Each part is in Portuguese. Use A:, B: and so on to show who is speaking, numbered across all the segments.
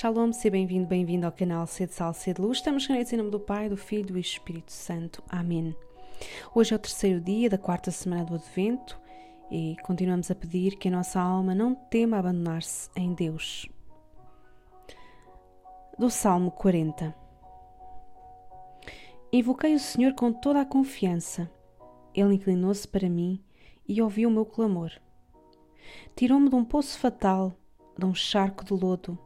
A: Shalom, seja bem-vindo, bem-vindo ao canal Sede Sal, Sede Luz. Estamos reunidos em nome do Pai, do Filho e do Espírito Santo. Amém. Hoje é o terceiro dia da quarta semana do Advento e continuamos a pedir que a nossa alma não tema abandonar-se em Deus. Do Salmo 40 Invoquei o Senhor com toda a confiança. Ele inclinou-se para mim e ouviu o meu clamor. Tirou-me de um poço fatal, de um charco de lodo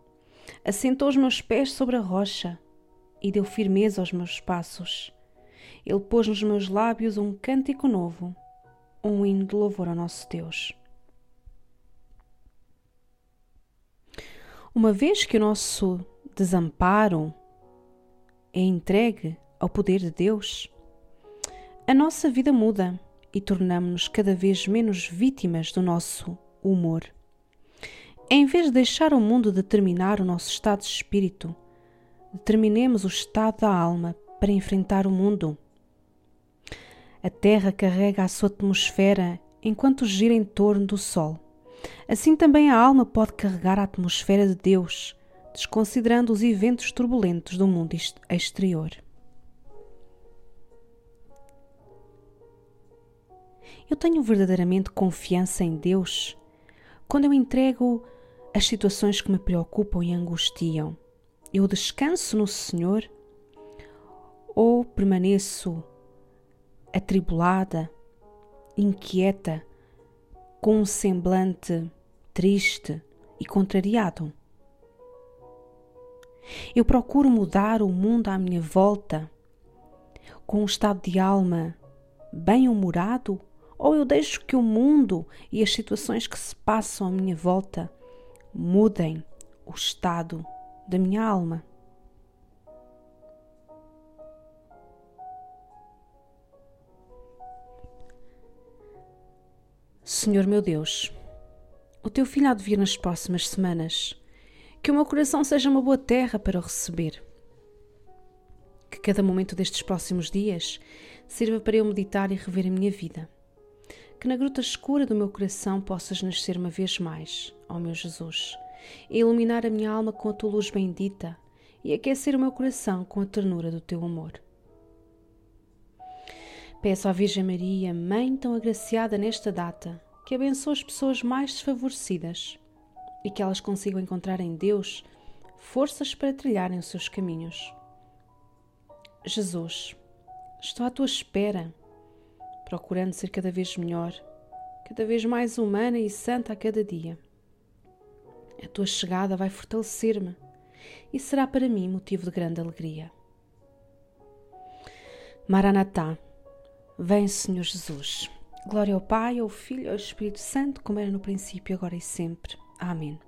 A: assentou os meus pés sobre a rocha e deu firmeza aos meus passos. Ele pôs nos meus lábios um cântico novo, um hino de louvor ao nosso Deus. Uma vez que o nosso desamparo é entregue ao poder de Deus, a nossa vida muda e tornamos-nos cada vez menos vítimas do nosso humor. Em vez de deixar o mundo determinar o nosso estado de espírito, determinemos o estado da alma para enfrentar o mundo. A Terra carrega a sua atmosfera enquanto gira em torno do Sol. Assim também a alma pode carregar a atmosfera de Deus, desconsiderando os eventos turbulentos do mundo exterior. Eu tenho verdadeiramente confiança em Deus quando eu entrego as situações que me preocupam e angustiam, eu descanso no Senhor ou permaneço atribulada, inquieta, com um semblante triste e contrariado? Eu procuro mudar o mundo à minha volta com um estado de alma bem-humorado ou eu deixo que o mundo e as situações que se passam à minha volta mudem o estado da minha alma. Senhor meu Deus, o teu filho há de vir nas próximas semanas. Que o meu coração seja uma boa terra para o receber. Que cada momento destes próximos dias sirva para eu meditar e rever a minha vida que na gruta escura do meu coração possas nascer uma vez mais, ó meu Jesus, e iluminar a minha alma com a tua luz bendita e aquecer o meu coração com a ternura do teu amor. Peço à Virgem Maria, Mãe tão agraciada nesta data, que abençoe as pessoas mais desfavorecidas e que elas consigam encontrar em Deus forças para trilharem os seus caminhos. Jesus, estou à tua espera procurando ser cada vez melhor, cada vez mais humana e santa a cada dia. A tua chegada vai fortalecer-me e será para mim motivo de grande alegria. Maranatá, vem Senhor Jesus. Glória ao Pai, ao Filho e ao Espírito Santo, como era no princípio, agora e sempre. Amém.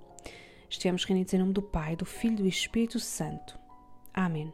A: Estivemos reunidos em nome do Pai, do Filho e do Espírito Santo. Amém.